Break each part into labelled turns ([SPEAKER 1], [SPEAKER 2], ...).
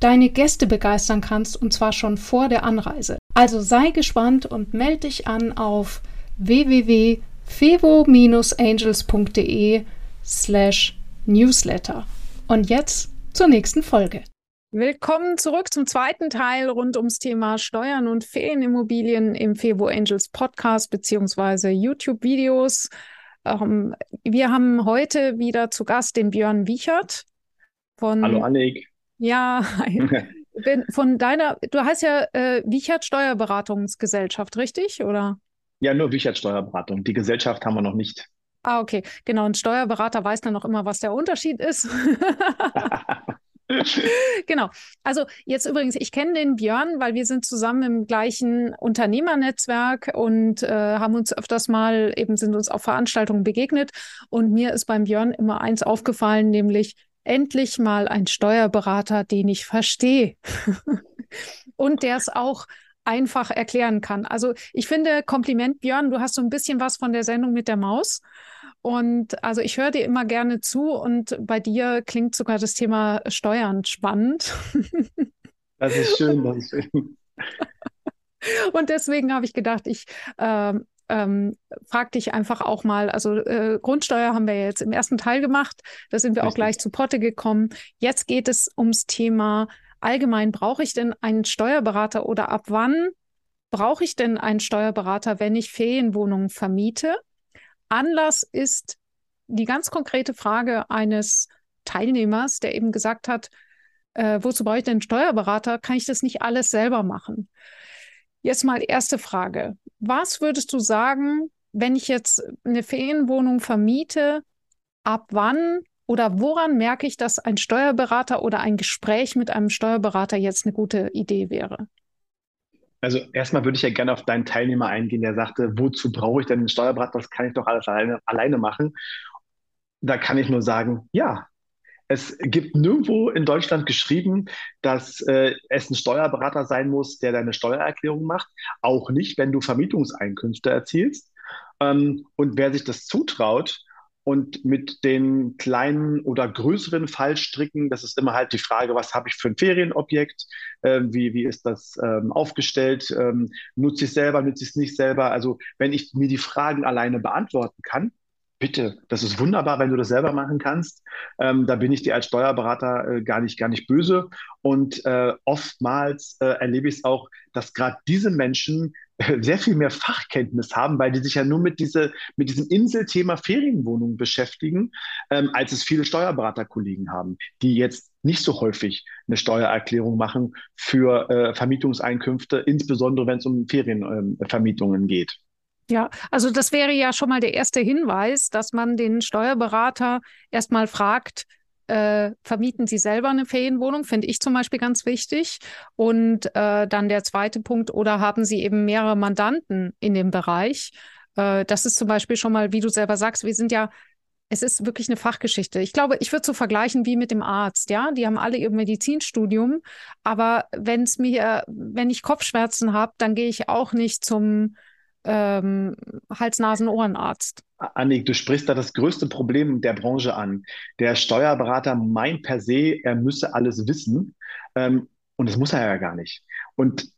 [SPEAKER 1] deine Gäste begeistern kannst, und zwar schon vor der Anreise. Also sei gespannt und melde dich an auf www.fevo-angels.de slash newsletter. Und jetzt zur nächsten Folge. Willkommen zurück zum zweiten Teil rund ums Thema Steuern und Ferienimmobilien im Fevo Angels Podcast beziehungsweise YouTube-Videos. Ähm, wir haben heute wieder zu Gast den Björn Wiechert
[SPEAKER 2] von. Hallo Annik.
[SPEAKER 1] Ja, von deiner, du heißt ja äh, Wiechert Steuerberatungsgesellschaft, richtig? Oder?
[SPEAKER 2] Ja, nur Wiechert Steuerberatung. Die Gesellschaft haben wir noch nicht.
[SPEAKER 1] Ah, okay. Genau. Ein Steuerberater weiß dann noch immer, was der Unterschied ist. genau. Also jetzt übrigens, ich kenne den Björn, weil wir sind zusammen im gleichen Unternehmernetzwerk und äh, haben uns öfters mal eben sind uns auf Veranstaltungen begegnet. Und mir ist beim Björn immer eins aufgefallen, nämlich endlich mal ein Steuerberater, den ich verstehe. und der es auch einfach erklären kann. Also ich finde Kompliment, Björn, du hast so ein bisschen was von der Sendung mit der Maus. Und also ich höre dir immer gerne zu und bei dir klingt sogar das Thema Steuern spannend.
[SPEAKER 2] Das ist schön, das ist schön.
[SPEAKER 1] Und deswegen habe ich gedacht, ich ähm, ähm, frag dich einfach auch mal, also äh, Grundsteuer haben wir jetzt im ersten Teil gemacht, da sind wir Richtig. auch gleich zu Potte gekommen. Jetzt geht es ums Thema allgemein, brauche ich denn einen Steuerberater oder ab wann brauche ich denn einen Steuerberater, wenn ich Ferienwohnungen vermiete? Anlass ist die ganz konkrete Frage eines Teilnehmers, der eben gesagt hat, äh, wozu brauche ich denn einen Steuerberater? Kann ich das nicht alles selber machen? Jetzt mal erste Frage. Was würdest du sagen, wenn ich jetzt eine Ferienwohnung vermiete, ab wann oder woran merke ich, dass ein Steuerberater oder ein Gespräch mit einem Steuerberater jetzt eine gute Idee wäre?
[SPEAKER 2] Also erstmal würde ich ja gerne auf deinen Teilnehmer eingehen, der sagte, wozu brauche ich denn einen Steuerberater? Das kann ich doch alles alleine, alleine machen. Da kann ich nur sagen, ja. Es gibt nirgendwo in Deutschland geschrieben, dass äh, es ein Steuerberater sein muss, der deine Steuererklärung macht. Auch nicht, wenn du Vermietungseinkünfte erzielst. Ähm, und wer sich das zutraut, und mit den kleinen oder größeren Fallstricken, das ist immer halt die Frage, was habe ich für ein Ferienobjekt, äh, wie, wie ist das ähm, aufgestellt, ähm, nutze ich es selber, nutze ich es nicht selber. Also wenn ich mir die Fragen alleine beantworten kann, bitte, das ist wunderbar, wenn du das selber machen kannst. Ähm, da bin ich dir als Steuerberater äh, gar, nicht, gar nicht böse. Und äh, oftmals äh, erlebe ich es auch, dass gerade diese Menschen sehr viel mehr Fachkenntnis haben, weil die sich ja nur mit, diese, mit diesem Inselthema Ferienwohnungen beschäftigen, ähm, als es viele Steuerberaterkollegen haben, die jetzt nicht so häufig eine Steuererklärung machen für äh, Vermietungseinkünfte, insbesondere wenn es um Ferienvermietungen ähm, geht.
[SPEAKER 1] Ja, also das wäre ja schon mal der erste Hinweis, dass man den Steuerberater erstmal fragt, äh, vermieten Sie selber eine Ferienwohnung, finde ich zum Beispiel ganz wichtig. Und äh, dann der zweite Punkt, oder haben Sie eben mehrere Mandanten in dem Bereich? Äh, das ist zum Beispiel schon mal, wie du selber sagst, wir sind ja es ist wirklich eine Fachgeschichte. Ich glaube, ich würde so vergleichen wie mit dem Arzt, ja. Die haben alle ihr Medizinstudium, aber wenn es mir, wenn ich Kopfschmerzen habe, dann gehe ich auch nicht zum ähm, Hals-Nasen-Ohrenarzt.
[SPEAKER 2] Annik, du sprichst da das größte Problem der Branche an. Der Steuerberater meint per se, er müsse alles wissen. Ähm, und das muss er ja gar nicht. Und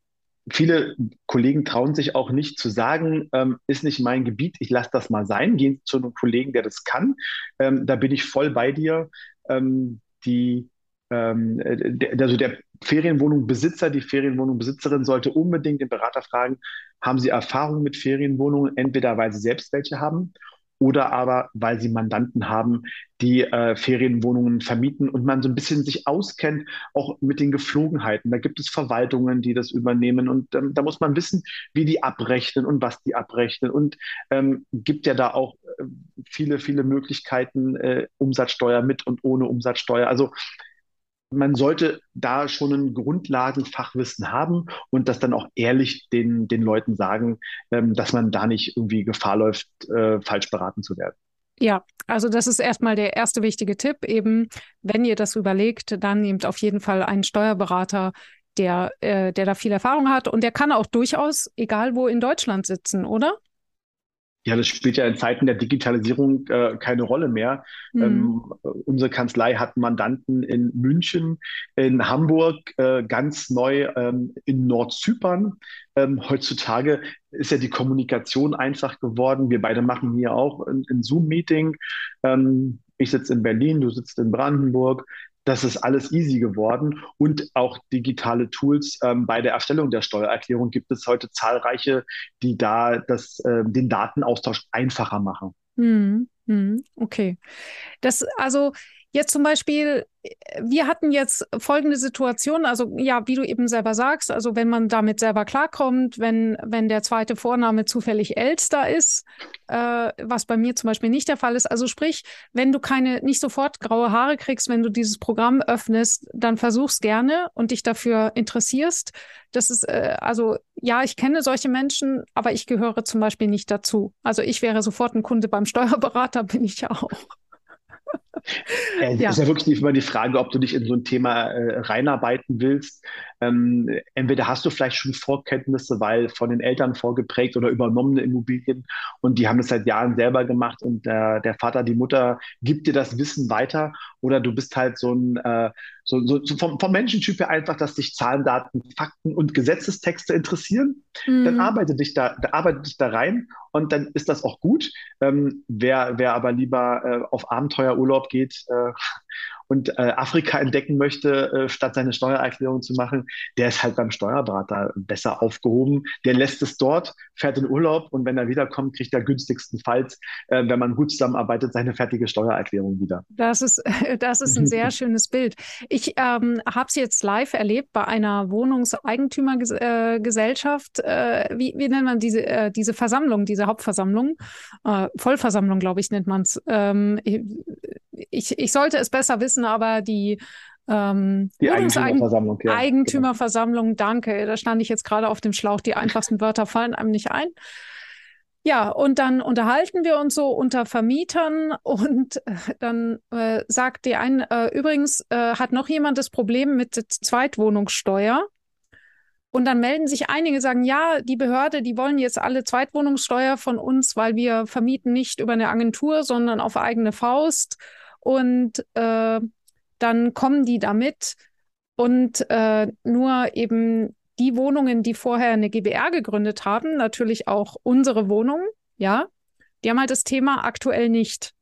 [SPEAKER 2] viele Kollegen trauen sich auch nicht zu sagen, ähm, ist nicht mein Gebiet, ich lasse das mal sein. Gehen zu einem Kollegen, der das kann. Ähm, da bin ich voll bei dir. Ähm, die, ähm, der, also der Ferienwohnungbesitzer, die Ferienwohnungbesitzerin sollte unbedingt den Berater fragen, haben Sie Erfahrung mit Ferienwohnungen, entweder weil Sie selbst welche haben oder aber weil sie Mandanten haben, die äh, Ferienwohnungen vermieten und man so ein bisschen sich auskennt, auch mit den Geflogenheiten. Da gibt es Verwaltungen, die das übernehmen und ähm, da muss man wissen, wie die abrechnen und was die abrechnen und ähm, gibt ja da auch äh, viele, viele Möglichkeiten, äh, Umsatzsteuer mit und ohne Umsatzsteuer. Also man sollte da schon ein Grundlagenfachwissen haben und das dann auch ehrlich den, den Leuten sagen, ähm, dass man da nicht irgendwie Gefahr läuft, äh, falsch beraten zu werden.
[SPEAKER 1] Ja, also das ist erstmal der erste wichtige Tipp. Eben, wenn ihr das überlegt, dann nehmt auf jeden Fall einen Steuerberater, der, äh, der da viel Erfahrung hat und der kann auch durchaus, egal wo in Deutschland sitzen, oder?
[SPEAKER 2] Ja, das spielt ja in Zeiten der Digitalisierung äh, keine Rolle mehr. Mhm. Ähm, unsere Kanzlei hat Mandanten in München, in Hamburg, äh, ganz neu ähm, in Nordzypern. Ähm, heutzutage ist ja die Kommunikation einfach geworden. Wir beide machen hier auch ein, ein Zoom-Meeting. Ähm, ich sitze in Berlin, du sitzt in Brandenburg das ist alles easy geworden und auch digitale Tools. Ähm, bei der Erstellung der Steuererklärung gibt es heute zahlreiche, die da das, äh, den Datenaustausch einfacher machen.
[SPEAKER 1] Hm, hm, okay. Das, also Jetzt zum Beispiel, wir hatten jetzt folgende Situation, also ja, wie du eben selber sagst, also wenn man damit selber klarkommt, wenn, wenn der zweite Vorname zufällig Elster ist, äh, was bei mir zum Beispiel nicht der Fall ist, also sprich, wenn du keine, nicht sofort graue Haare kriegst, wenn du dieses Programm öffnest, dann versuch's gerne und dich dafür interessierst. Das ist, äh, also ja, ich kenne solche Menschen, aber ich gehöre zum Beispiel nicht dazu. Also ich wäre sofort ein Kunde beim Steuerberater, bin ich ja auch.
[SPEAKER 2] Es ja. ist ja wirklich immer die Frage, ob du dich in so ein Thema äh, reinarbeiten willst. Ähm, entweder hast du vielleicht schon Vorkenntnisse, weil von den Eltern vorgeprägt oder übernommene Immobilien und die haben es seit Jahren selber gemacht und äh, der Vater, die Mutter gibt dir das Wissen weiter oder du bist halt so ein äh, so, so, so vom, vom, Menschentyp her einfach, dass dich Zahlen, Daten, Fakten und Gesetzestexte interessieren, mhm. dann arbeite dich da, da arbeite dich da rein und dann ist das auch gut. Ähm, wer, wer aber lieber äh, auf Abenteuerurlaub geht äh, und äh, Afrika entdecken möchte, äh, statt seine Steuererklärung zu machen, der ist halt beim Steuerberater besser aufgehoben. Der lässt es dort, fährt in Urlaub und wenn er wiederkommt, kriegt er günstigstenfalls, äh, wenn man gut zusammenarbeitet, seine fertige Steuererklärung wieder.
[SPEAKER 1] Das ist, das ist ein sehr schönes Bild. Ich ähm, habe es jetzt live erlebt bei einer Wohnungseigentümergesellschaft. Äh, wie, wie nennt man diese, äh, diese Versammlung, diese Hauptversammlung? Äh, Vollversammlung, glaube ich, nennt man es. Ähm, ich, ich sollte es besser wissen, aber die ähm,
[SPEAKER 2] die Eigentümerversammlung.
[SPEAKER 1] Ja, Eigentümerversammlung, genau. danke. Da stand ich jetzt gerade auf dem Schlauch. Die einfachsten Wörter fallen einem nicht ein. Ja, und dann unterhalten wir uns so unter Vermietern und äh, dann äh, sagt die ein, äh, übrigens äh, hat noch jemand das Problem mit der Zweitwohnungssteuer. Und dann melden sich einige, sagen, ja, die Behörde, die wollen jetzt alle Zweitwohnungssteuer von uns, weil wir vermieten nicht über eine Agentur, sondern auf eigene Faust. Und äh, dann kommen die damit. Und äh, nur eben die Wohnungen, die vorher eine GBR gegründet haben, natürlich auch unsere Wohnungen, ja, die haben halt das Thema aktuell nicht.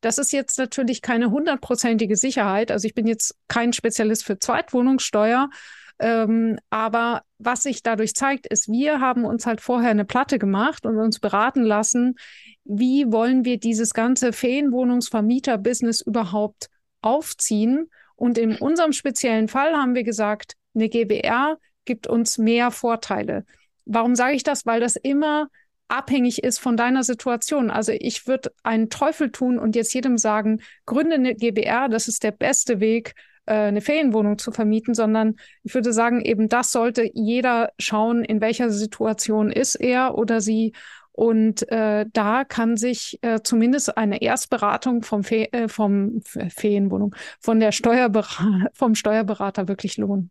[SPEAKER 1] Das ist jetzt natürlich keine hundertprozentige Sicherheit. Also ich bin jetzt kein Spezialist für Zweitwohnungssteuer, ähm, aber was sich dadurch zeigt, ist, wir haben uns halt vorher eine Platte gemacht und uns beraten lassen, wie wollen wir dieses ganze Ferienwohnungsvermieter-Business überhaupt aufziehen. Und in unserem speziellen Fall haben wir gesagt, eine GBR gibt uns mehr Vorteile. Warum sage ich das? Weil das immer abhängig ist von deiner Situation. Also ich würde einen Teufel tun und jetzt jedem sagen, gründe eine GBR, das ist der beste Weg, äh, eine Ferienwohnung zu vermieten, sondern ich würde sagen, eben das sollte jeder schauen, in welcher Situation ist er oder sie. Und äh, da kann sich äh, zumindest eine Erstberatung vom, Fe äh, vom Ferienwohnung, von der Steuerberater, vom Steuerberater wirklich lohnen.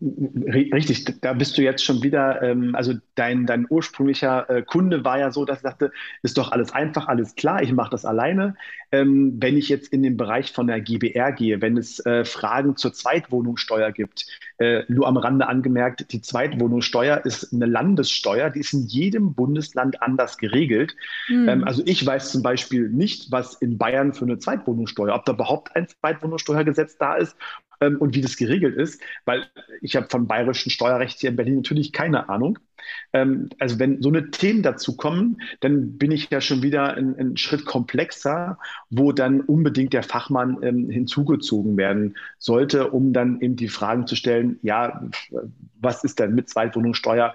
[SPEAKER 2] Richtig, da bist du jetzt schon wieder, ähm, also dein, dein ursprünglicher äh, Kunde war ja so, dass er sagte, ist doch alles einfach, alles klar, ich mache das alleine. Ähm, wenn ich jetzt in den Bereich von der GBR gehe, wenn es äh, Fragen zur Zweitwohnungssteuer gibt, äh, nur am Rande angemerkt, die Zweitwohnungssteuer ist eine Landessteuer, die ist in jedem Bundesland anders geregelt. Mhm. Ähm, also ich weiß zum Beispiel nicht, was in Bayern für eine Zweitwohnungssteuer, ob da überhaupt ein Zweitwohnungssteuergesetz da ist ähm, und wie das geregelt ist, weil ich habe vom bayerischen Steuerrecht hier in Berlin natürlich keine Ahnung. Ähm, also wenn so eine Themen dazu kommen, dann bin ich ja schon wieder einen Schritt komplexer, wo dann unbedingt der Fachmann ähm, hinzugezogen werden sollte, um dann eben die Fragen zu stellen, ja, was ist denn mit Zweitwohnungssteuer?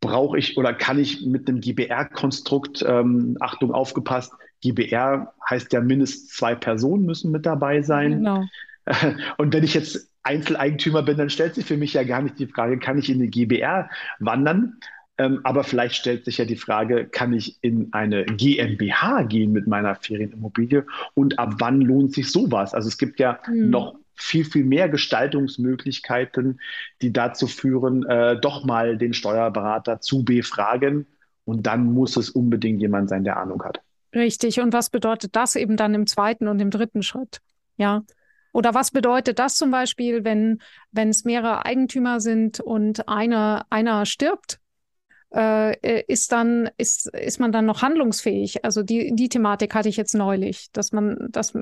[SPEAKER 2] Brauche ich oder kann ich mit einem GBR-Konstrukt, ähm, Achtung, aufgepasst, GBR heißt ja mindestens zwei Personen müssen mit dabei sein. Genau. Und wenn ich jetzt Einzeleigentümer bin, dann stellt sich für mich ja gar nicht die Frage, kann ich in eine GBR wandern? Ähm, aber vielleicht stellt sich ja die Frage, kann ich in eine GmbH gehen mit meiner Ferienimmobilie und ab wann lohnt sich sowas? Also es gibt ja mhm. noch viel, viel mehr Gestaltungsmöglichkeiten, die dazu führen, äh, doch mal den Steuerberater zu befragen. Und dann muss es unbedingt jemand sein, der Ahnung hat.
[SPEAKER 1] Richtig. Und was bedeutet das eben dann im zweiten und im dritten Schritt? Ja. Oder was bedeutet das zum Beispiel, wenn, wenn es mehrere Eigentümer sind und einer, einer stirbt? Äh, ist dann, ist, ist man dann noch handlungsfähig? Also die, die Thematik hatte ich jetzt neulich, dass man, dass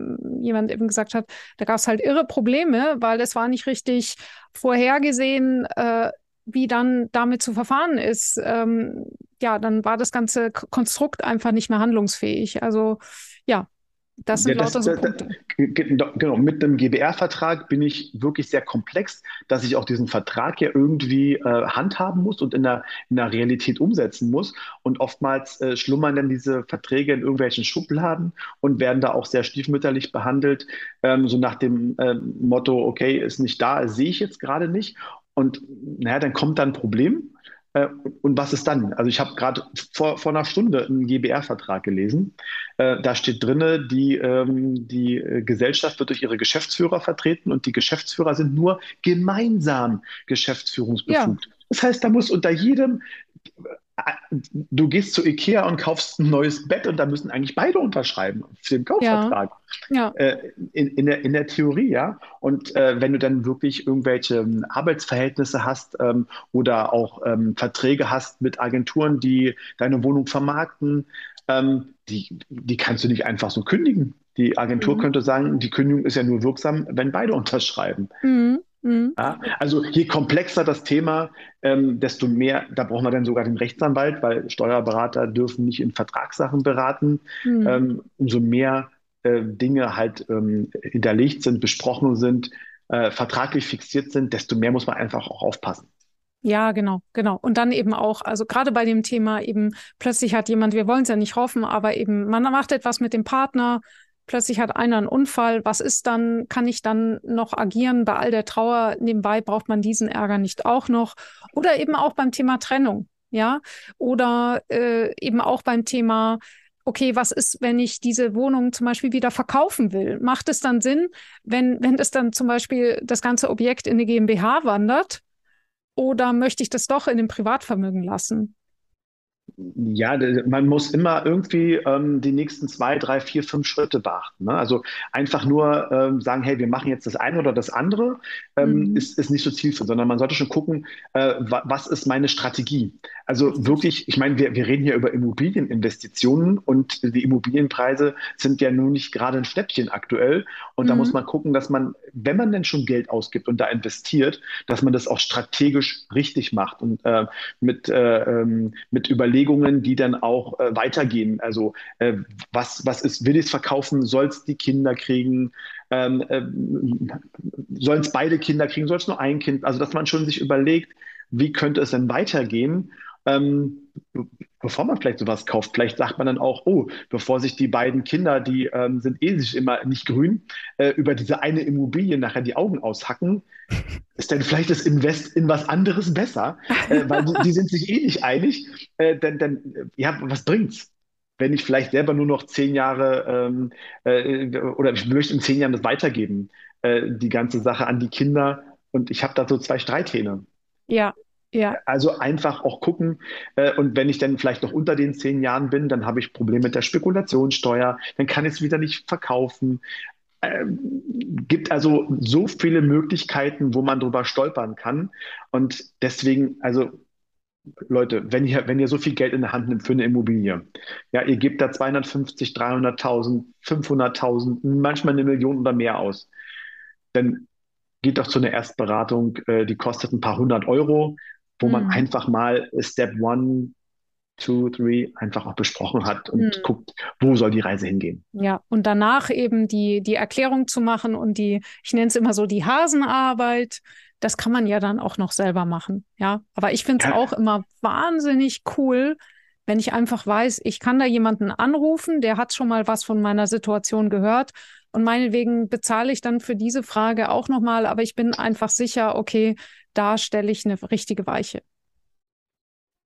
[SPEAKER 1] jemand eben gesagt hat, da gab es halt irre Probleme, weil es war nicht richtig vorhergesehen, äh, wie dann damit zu verfahren ist. Ähm, ja, dann war das ganze Konstrukt einfach nicht mehr handlungsfähig. Also ja, das sind ja, das, lauter so Punkte.
[SPEAKER 2] Genau, mit einem GBR-Vertrag bin ich wirklich sehr komplex, dass ich auch diesen Vertrag ja irgendwie äh, handhaben muss und in der, in der Realität umsetzen muss. Und oftmals äh, schlummern dann diese Verträge in irgendwelchen Schubladen und werden da auch sehr stiefmütterlich behandelt, ähm, so nach dem äh, Motto, okay, ist nicht da, sehe ich jetzt gerade nicht. Und naja, dann kommt dann ein Problem äh, und was ist dann? Also ich habe gerade vor, vor einer Stunde einen GBR-Vertrag gelesen. Äh, da steht drin, die, ähm, die äh, Gesellschaft wird durch ihre Geschäftsführer vertreten und die Geschäftsführer sind nur gemeinsam geschäftsführungsbefugt. Ja. Das heißt, da muss unter jedem du gehst zu Ikea und kaufst ein neues Bett und da müssen eigentlich beide unterschreiben für den Kaufvertrag. Ja. ja. Äh, in, in, der, in der Theorie, ja. Und äh, wenn du dann wirklich irgendwelche ähm, Arbeitsverhältnisse hast ähm, oder auch ähm, Verträge hast mit Agenturen, die deine Wohnung vermarkten, ähm, die, die kannst du nicht einfach so kündigen. Die Agentur mhm. könnte sagen, die Kündigung ist ja nur wirksam, wenn beide unterschreiben. Mhm. Mhm. Ja, also je komplexer das Thema, ähm, desto mehr, da brauchen wir dann sogar den Rechtsanwalt, weil Steuerberater dürfen nicht in Vertragssachen beraten. Mhm. Ähm, umso mehr äh, Dinge halt ähm, hinterlegt sind, besprochen sind, äh, vertraglich fixiert sind, desto mehr muss man einfach auch aufpassen.
[SPEAKER 1] Ja, genau, genau. Und dann eben auch, also gerade bei dem Thema eben, plötzlich hat jemand, wir wollen es ja nicht hoffen, aber eben, man macht etwas mit dem Partner, plötzlich hat einer einen Unfall, was ist dann, kann ich dann noch agieren bei all der Trauer? Nebenbei braucht man diesen Ärger nicht auch noch. Oder eben auch beim Thema Trennung, ja. Oder äh, eben auch beim Thema, okay, was ist, wenn ich diese Wohnung zum Beispiel wieder verkaufen will? Macht es dann Sinn, wenn, wenn es dann zum Beispiel das ganze Objekt in eine GmbH wandert? Oder möchte ich das doch in dem Privatvermögen lassen?
[SPEAKER 2] ja, man muss immer irgendwie ähm, die nächsten zwei, drei, vier, fünf Schritte beachten. Ne? Also einfach nur ähm, sagen, hey, wir machen jetzt das eine oder das andere, ähm, mhm. ist, ist nicht so zielführend, sondern man sollte schon gucken, äh, wa was ist meine Strategie? Also wirklich, ich meine, wir, wir reden hier über Immobilieninvestitionen und die Immobilienpreise sind ja nun nicht gerade ein Schnäppchen aktuell. Und mhm. da muss man gucken, dass man, wenn man denn schon Geld ausgibt und da investiert, dass man das auch strategisch richtig macht und äh, mit, äh, ähm, mit Überlegungen, die dann auch äh, weitergehen. Also äh, was, was ist, will ich es verkaufen, soll es die Kinder kriegen, ähm, äh, sollen es beide Kinder kriegen, soll es nur ein Kind? Also dass man schon sich überlegt, wie könnte es denn weitergehen? Ähm, bevor man vielleicht sowas kauft, vielleicht sagt man dann auch, oh, bevor sich die beiden Kinder, die ähm, sind eh sich immer nicht grün, äh, über diese eine Immobilie nachher die Augen aushacken, ist denn vielleicht das Invest in was anderes besser? Äh, weil die, die, sind sich eh nicht einig. Äh, denn, denn, ja, was bringt's? Wenn ich vielleicht selber nur noch zehn Jahre ähm, äh, oder ich möchte in zehn Jahren das weitergeben, äh, die ganze Sache an die Kinder und ich habe da so zwei Streithähne.
[SPEAKER 1] Ja, ja.
[SPEAKER 2] Also einfach auch gucken. Äh, und wenn ich dann vielleicht noch unter den zehn Jahren bin, dann habe ich Probleme mit der Spekulationssteuer, dann kann ich es wieder nicht verkaufen. Ähm, gibt also so viele Möglichkeiten, wo man drüber stolpern kann. Und deswegen, also Leute, wenn ihr, wenn ihr so viel Geld in der Hand nimmt für eine Immobilie, ja, ihr gebt da 250, 300.000, 500.000, manchmal eine Million oder mehr aus, dann geht doch zu einer Erstberatung, äh, die kostet ein paar hundert Euro wo mhm. man einfach mal Step One, Two, Three einfach auch besprochen hat und mhm. guckt, wo soll die Reise hingehen.
[SPEAKER 1] Ja, und danach eben die, die Erklärung zu machen und die, ich nenne es immer so die Hasenarbeit, das kann man ja dann auch noch selber machen. Ja, aber ich finde es ja. auch immer wahnsinnig cool, wenn ich einfach weiß, ich kann da jemanden anrufen, der hat schon mal was von meiner Situation gehört und meinetwegen bezahle ich dann für diese Frage auch nochmal, aber ich bin einfach sicher, okay, da stelle ich eine richtige Weiche.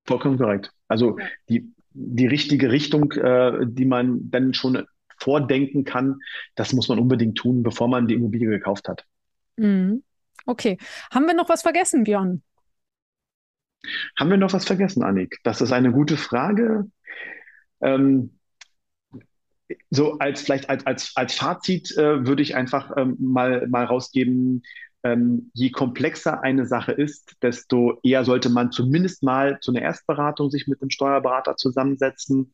[SPEAKER 2] Vollkommen korrekt. Also die, die richtige Richtung, äh, die man dann schon vordenken kann, das muss man unbedingt tun, bevor man die Immobilie gekauft hat.
[SPEAKER 1] Mhm. Okay. Haben wir noch was vergessen, Björn?
[SPEAKER 2] Haben wir noch was vergessen, Annik? Das ist eine gute Frage. Ähm, so als vielleicht als, als, als Fazit äh, würde ich einfach ähm, mal, mal rausgeben, ähm, je komplexer eine Sache ist, desto eher sollte man zumindest mal zu einer Erstberatung sich mit einem Steuerberater zusammensetzen.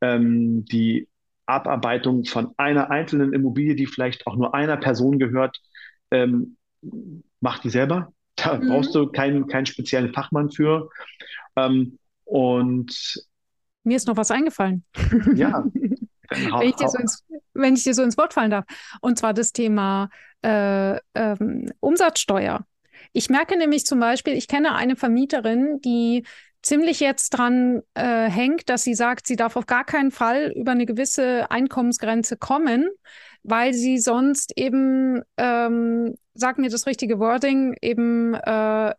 [SPEAKER 2] Ähm, die Abarbeitung von einer einzelnen Immobilie, die vielleicht auch nur einer Person gehört, ähm, macht die selber. Da mhm. brauchst du keinen, keinen speziellen Fachmann für. Ähm, und
[SPEAKER 1] mir ist noch was eingefallen.
[SPEAKER 2] Ja.
[SPEAKER 1] wenn, ich dir so ins, wenn ich dir so ins Wort fallen darf. Und zwar das Thema äh, ähm, Umsatzsteuer. Ich merke nämlich zum Beispiel, ich kenne eine Vermieterin, die ziemlich jetzt dran äh, hängt, dass sie sagt, sie darf auf gar keinen Fall über eine gewisse Einkommensgrenze kommen, weil sie sonst eben, ähm, sag mir das richtige Wording, eben äh,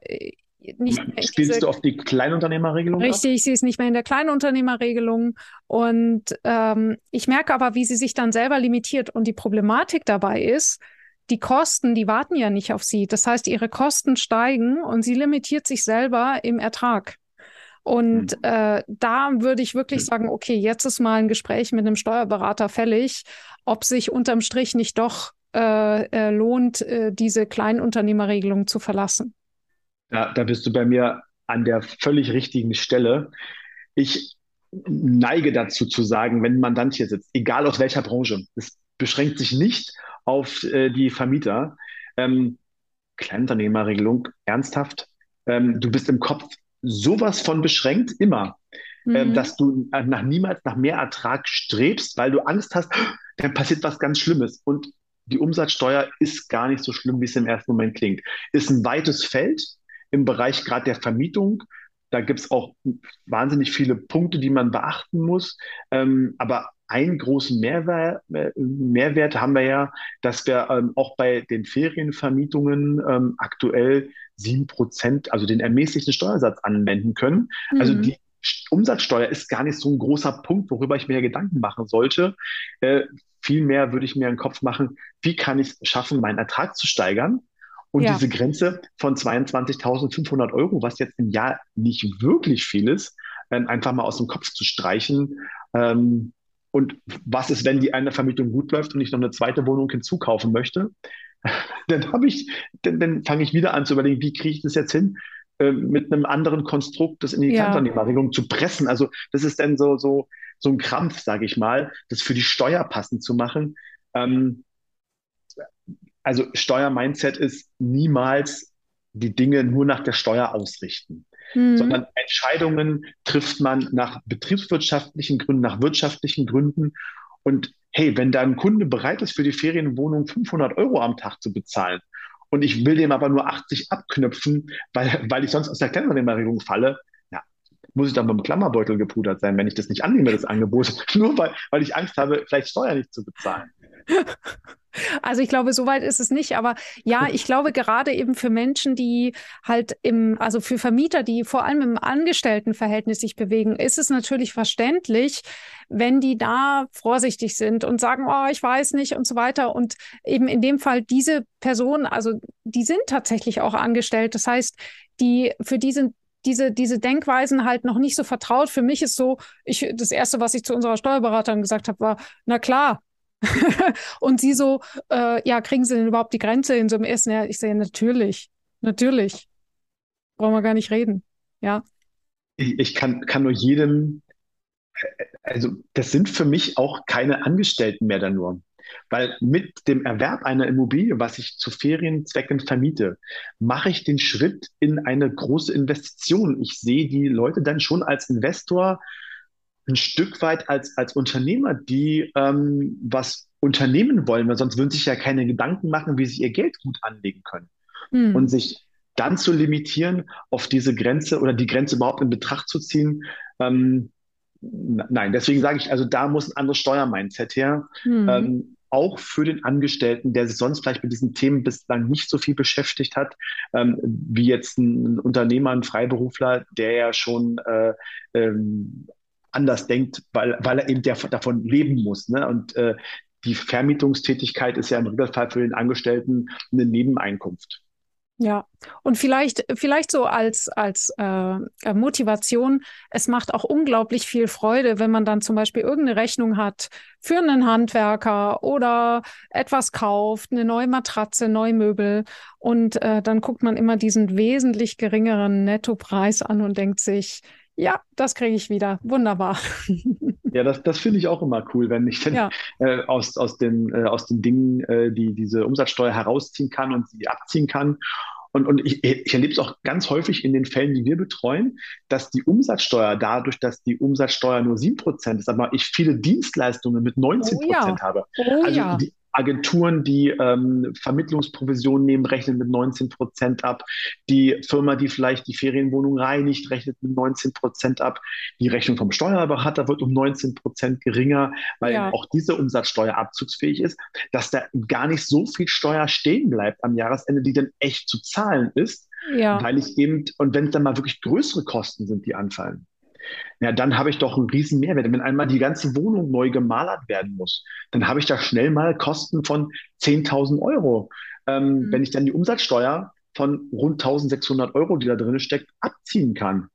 [SPEAKER 1] nicht
[SPEAKER 2] mehr Spielst diese, du auf die Kleinunternehmerregelung?
[SPEAKER 1] Richtig, ab? sie ist nicht mehr in der Kleinunternehmerregelung. Und ähm, ich merke aber, wie sie sich dann selber limitiert. Und die Problematik dabei ist, die Kosten, die warten ja nicht auf sie. Das heißt, ihre Kosten steigen und sie limitiert sich selber im Ertrag. Und hm. äh, da würde ich wirklich sagen, okay, jetzt ist mal ein Gespräch mit einem Steuerberater fällig, ob sich unterm Strich nicht doch äh, äh, lohnt, äh, diese Kleinunternehmerregelung zu verlassen.
[SPEAKER 2] Ja, da bist du bei mir an der völlig richtigen Stelle. Ich neige dazu zu sagen, wenn ein Mandant hier sitzt, egal aus welcher Branche, es beschränkt sich nicht auf äh, die Vermieter. Ähm, Kleinunternehmerregelung, ernsthaft, ähm, du bist im Kopf sowas von beschränkt, immer, ähm, mhm. ähm, dass du nach niemals nach mehr Ertrag strebst, weil du Angst hast, dann passiert was ganz Schlimmes. Und die Umsatzsteuer ist gar nicht so schlimm, wie es im ersten Moment klingt. Ist ein weites Feld im Bereich gerade der Vermietung. Da gibt es auch wahnsinnig viele Punkte, die man beachten muss. Ähm, aber einen großen Mehrwert, Mehrwert haben wir ja, dass wir ähm, auch bei den Ferienvermietungen ähm, aktuell sieben Prozent, also den ermäßigten Steuersatz anwenden können. Also mhm. Also die Umsatzsteuer ist gar nicht so ein großer Punkt, worüber ich mir Gedanken machen sollte. Äh, Vielmehr würde ich mir einen Kopf machen, wie kann ich es schaffen, meinen Ertrag zu steigern? Und ja. diese Grenze von 22.500 Euro, was jetzt im Jahr nicht wirklich viel ist, ähm, einfach mal aus dem Kopf zu streichen. Ähm, und was ist, wenn die eine Vermietung gut läuft und ich noch eine zweite Wohnung hinzukaufen möchte? dann habe ich, dann, dann fange ich wieder an zu überlegen, wie kriege ich das jetzt hin, äh, mit einem anderen Konstrukt das in die ja. Kleinunternehmerregelung zu pressen. Also das ist dann so, so, so ein Krampf, sage ich mal, das für die Steuer passend zu machen. Ähm, also Steuer-Mindset ist niemals die Dinge nur nach der Steuer ausrichten, mhm. sondern Entscheidungen trifft man nach betriebswirtschaftlichen Gründen, nach wirtschaftlichen Gründen. Und hey, wenn dein Kunde bereit ist, für die Ferienwohnung 500 Euro am Tag zu bezahlen und ich will dem aber nur 80 abknüpfen, weil, weil ich sonst aus der Kleinunternehmerregelung falle, ja, muss ich dann beim Klammerbeutel gepudert sein, wenn ich das nicht annehme, das Angebot, nur weil, weil ich Angst habe, vielleicht Steuer nicht zu bezahlen.
[SPEAKER 1] Also ich glaube, soweit ist es nicht. Aber ja, ich glaube gerade eben für Menschen, die halt im, also für Vermieter, die vor allem im Angestelltenverhältnis sich bewegen, ist es natürlich verständlich, wenn die da vorsichtig sind und sagen, oh, ich weiß nicht und so weiter. Und eben in dem Fall diese Personen, also die sind tatsächlich auch angestellt. Das heißt, die, für die sind diese, diese Denkweisen halt noch nicht so vertraut. Für mich ist so, ich, das erste, was ich zu unserer Steuerberaterin gesagt habe, war, na klar, und sie so, äh, ja, kriegen sie denn überhaupt die Grenze in so einem ersten Jahr? Ich sehe, natürlich, natürlich. Brauchen wir gar nicht reden. Ja.
[SPEAKER 2] Ich, ich kann, kann nur jedem, äh, also das sind für mich auch keine Angestellten mehr dann nur. Weil mit dem Erwerb einer Immobilie, was ich zu Ferienzwecken vermiete, mache ich den Schritt in eine große Investition. Ich sehe die Leute dann schon als Investor ein Stück weit als, als Unternehmer, die ähm, was unternehmen wollen, weil sonst würden sich ja keine Gedanken machen, wie sie ihr Geld gut anlegen können. Hm. Und sich dann zu limitieren, auf diese Grenze oder die Grenze überhaupt in Betracht zu ziehen, ähm, nein, deswegen sage ich, also da muss ein anderes Steuermindset her. Mhm. Ähm, auch für den Angestellten, der sich sonst vielleicht mit diesen Themen bislang nicht so viel beschäftigt hat, ähm, wie jetzt ein, Unternehmer, ein Freiberufler, der ja schon äh, ähm, anders denkt, weil, weil er eben der, davon leben muss. Ne? Und äh, die Vermietungstätigkeit ist ja im Regelfall für den Angestellten eine Nebeneinkunft.
[SPEAKER 1] Ja, und vielleicht, vielleicht so als, als äh, Motivation, es macht auch unglaublich viel Freude, wenn man dann zum Beispiel irgendeine Rechnung hat für einen Handwerker oder etwas kauft, eine neue Matratze, neue Möbel. Und äh, dann guckt man immer diesen wesentlich geringeren Nettopreis an und denkt sich, ja, das kriege ich wieder. Wunderbar.
[SPEAKER 2] Ja, das, das finde ich auch immer cool, wenn ich dann ja. äh, aus, aus, den, äh, aus den Dingen, äh, die diese Umsatzsteuer herausziehen kann und sie abziehen kann. Und, und ich, ich erlebe es auch ganz häufig in den Fällen, die wir betreuen, dass die Umsatzsteuer dadurch, dass die Umsatzsteuer nur 7% ist, aber ich viele Dienstleistungen mit 19% oh ja. habe. Oh also ja. die, Agenturen, die ähm, Vermittlungsprovisionen nehmen, rechnen mit 19 Prozent ab. Die Firma, die vielleicht die Ferienwohnung reinigt, rechnet mit 19 Prozent ab. Die Rechnung vom Steuerberater wird um 19 Prozent geringer, weil ja. auch diese Umsatzsteuer abzugsfähig ist, dass da gar nicht so viel Steuer stehen bleibt am Jahresende, die dann echt zu zahlen ist. Ja. Weil ich eben, und wenn es dann mal wirklich größere Kosten sind, die anfallen, ja, dann habe ich doch einen riesen Mehrwert. Wenn einmal die ganze Wohnung neu gemalert werden muss, dann habe ich da schnell mal Kosten von 10.000 Euro. Ähm, mhm. Wenn ich dann die Umsatzsteuer von rund 1.600 Euro, die da drin steckt, abziehen kann,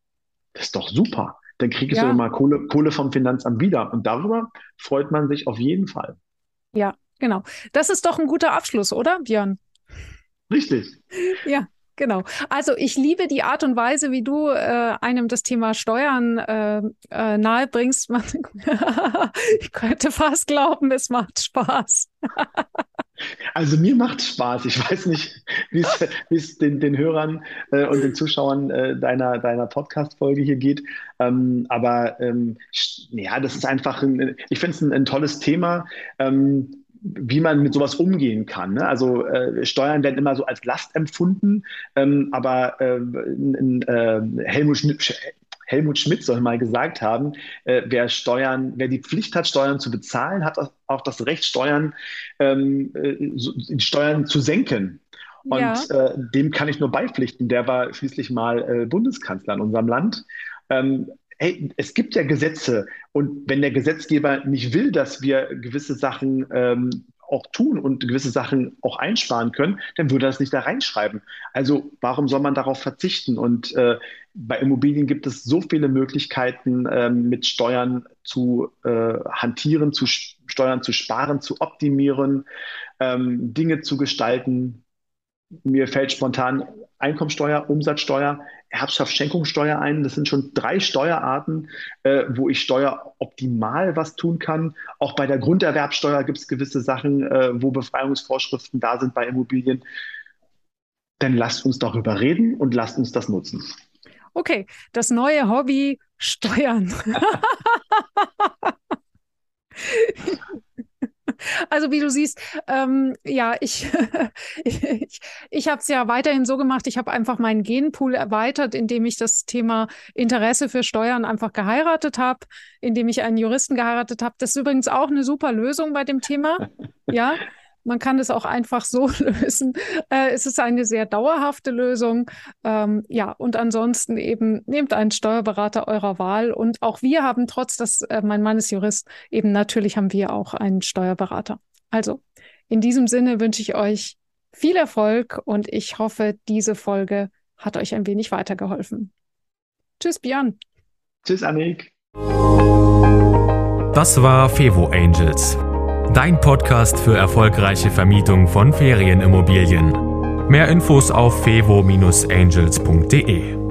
[SPEAKER 2] das ist doch super. Dann kriege ich ja. so mal Kohle, Kohle vom Finanzamt wieder. Und darüber freut man sich auf jeden Fall.
[SPEAKER 1] Ja, genau. Das ist doch ein guter Abschluss, oder, Björn?
[SPEAKER 2] Richtig.
[SPEAKER 1] Ja. Genau. Also ich liebe die Art und Weise, wie du äh, einem das Thema Steuern äh, äh, nahebringst. Ich könnte fast glauben, es macht Spaß.
[SPEAKER 2] also mir macht Spaß. Ich weiß nicht, wie es den, den Hörern äh, und den Zuschauern äh, deiner, deiner Podcast-Folge hier geht. Ähm, aber ähm, ja, das ist einfach, ein, ich finde es ein, ein, tolles Thema. Ähm, wie man mit sowas umgehen kann. Ne? Also äh, Steuern werden immer so als Last empfunden, ähm, aber äh, in, äh, Helmut, Schmidt, Helmut Schmidt soll mal gesagt haben, äh, wer Steuern, wer die Pflicht hat, Steuern zu bezahlen, hat auch das Recht, Steuern, ähm, äh, Steuern zu senken. Und ja. Äh, dem kann ich nur beipflichten. Der war schließlich mal Bundeskanzler in unserem Land. Ähm, hey, es gibt ja Gesetze und wenn der Gesetzgeber nicht will, dass wir gewisse Sachen ähm, auch tun und gewisse Sachen auch einsparen können, dann würde er das nicht da reinschreiben. Also warum soll man darauf verzichten? Und äh, bei Immobilien gibt es so viele Möglichkeiten, äh, mit Steuern zu äh, hantieren, zu Steuern zu sparen, zu optimieren, ähm, Dinge zu gestalten. Mir fällt spontan Einkommensteuer, Umsatzsteuer, Erbschaftsschenkungssteuer ein. Das sind schon drei Steuerarten, äh, wo ich steueroptimal was tun kann. Auch bei der Grunderwerbsteuer gibt es gewisse Sachen, äh, wo Befreiungsvorschriften da sind bei Immobilien. Dann lasst uns darüber reden und lasst uns das nutzen.
[SPEAKER 1] Okay, das neue Hobby Steuern. Also wie du siehst, ähm, ja, ich, ich, ich habe es ja weiterhin so gemacht, ich habe einfach meinen Genpool erweitert, indem ich das Thema Interesse für Steuern einfach geheiratet habe, indem ich einen Juristen geheiratet habe. Das ist übrigens auch eine super Lösung bei dem Thema. Ja, man kann es auch einfach so lösen. Äh, es ist eine sehr dauerhafte Lösung. Ähm, ja, und ansonsten eben nehmt einen Steuerberater eurer Wahl. Und auch wir haben, trotz dass äh, mein Mann ist Jurist, eben natürlich haben wir auch einen Steuerberater. Also in diesem Sinne wünsche ich euch viel Erfolg und ich hoffe, diese Folge hat euch ein wenig weitergeholfen. Tschüss, Björn.
[SPEAKER 2] Tschüss, Annik.
[SPEAKER 3] Das war Fevo Angels Dein Podcast für erfolgreiche Vermietung von Ferienimmobilien. Mehr Infos auf fevo-angels.de.